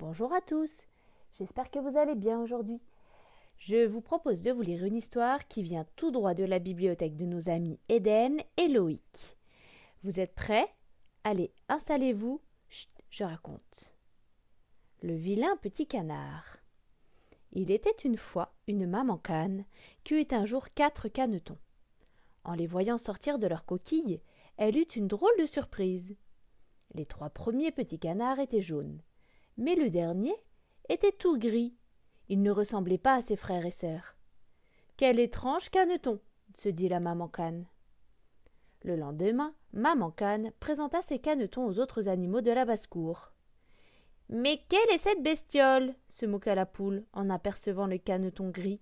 Bonjour à tous, j'espère que vous allez bien aujourd'hui. Je vous propose de vous lire une histoire qui vient tout droit de la bibliothèque de nos amis Eden et Loïc. Vous êtes prêts? Allez, installez-vous, je raconte. Le vilain petit canard. Il était une fois une maman canne qui eut un jour quatre canetons. En les voyant sortir de leur coquille, elle eut une drôle de surprise. Les trois premiers petits canards étaient jaunes, mais le dernier était tout gris. Il ne ressemblait pas à ses frères et sœurs. Quel étrange caneton se dit la maman canne. Le lendemain, maman canne présenta ses canetons aux autres animaux de la basse-cour. Mais quelle est cette bestiole se moqua la poule en apercevant le caneton gris.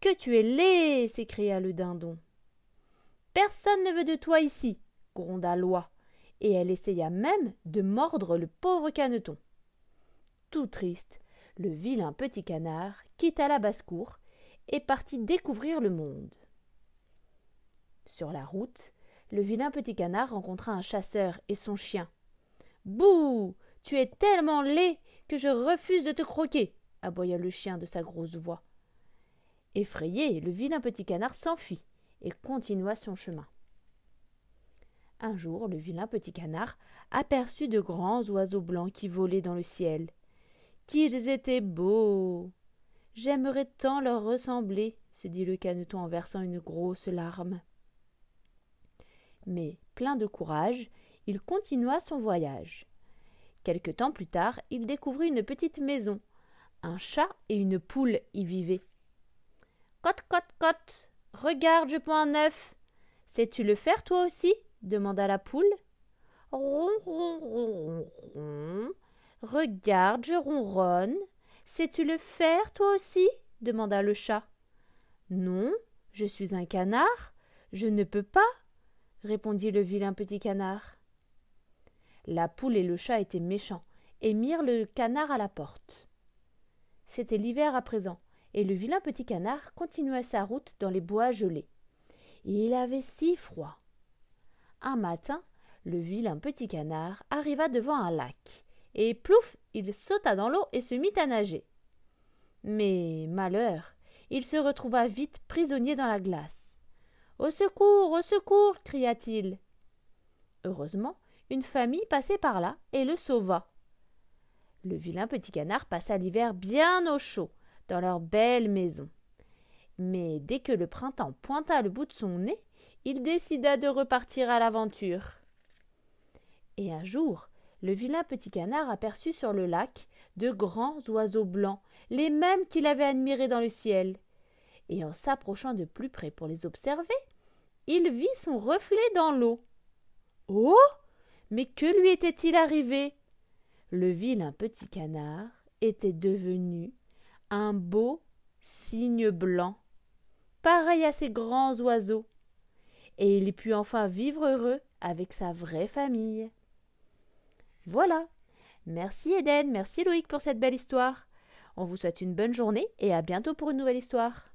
Que tu es laid s'écria le dindon. Personne ne veut de toi ici, gronda l'oie, et elle essaya même de mordre le pauvre caneton. Tout triste, le vilain petit canard quitta la basse-cour et partit découvrir le monde. Sur la route, le vilain petit canard rencontra un chasseur et son chien. Bouh tu es tellement laid que je refuse de te croquer, aboya le chien de sa grosse voix. Effrayé, le vilain petit canard s'enfuit et continua son chemin. Un jour, le vilain petit canard aperçut de grands oiseaux blancs qui volaient dans le ciel. Qu'ils étaient beaux. J'aimerais tant leur ressembler, se dit le caneton en versant une grosse larme. Mais, plein de courage, il continua son voyage. Quelque temps plus tard, il découvrit une petite maison. Un chat et une poule y vivaient. Cote, cote, cote. Regarde, je pends un œuf. Sais-tu le faire, toi aussi? demanda la poule. Regarde, je ronronne. Sais-tu le faire, toi aussi? demanda le chat. Non, je suis un canard. Je ne peux pas, répondit le vilain petit canard. La poule et le chat étaient méchants et mirent le canard à la porte. C'était l'hiver à présent, et le vilain petit canard continuait sa route dans les bois gelés. Il avait si froid. Un matin, le vilain petit canard arriva devant un lac, et plouf, il sauta dans l'eau et se mit à nager. Mais, malheur, il se retrouva vite prisonnier dans la glace. Au secours, au secours cria-t-il. Heureusement, une famille passait par là et le sauva. Le vilain petit canard passa l'hiver bien au chaud, dans leur belle maison. Mais dès que le printemps pointa le bout de son nez, il décida de repartir à l'aventure. Et un jour, le vilain petit canard aperçut sur le lac de grands oiseaux blancs, les mêmes qu'il avait admirés dans le ciel. Et en s'approchant de plus près pour les observer, il vit son reflet dans l'eau. Oh mais que lui était-il arrivé? Le vilain petit canard était devenu un beau cygne blanc, pareil à ces grands oiseaux, et il put enfin vivre heureux avec sa vraie famille. Voilà. Merci Eden, merci Loïc pour cette belle histoire. On vous souhaite une bonne journée et à bientôt pour une nouvelle histoire.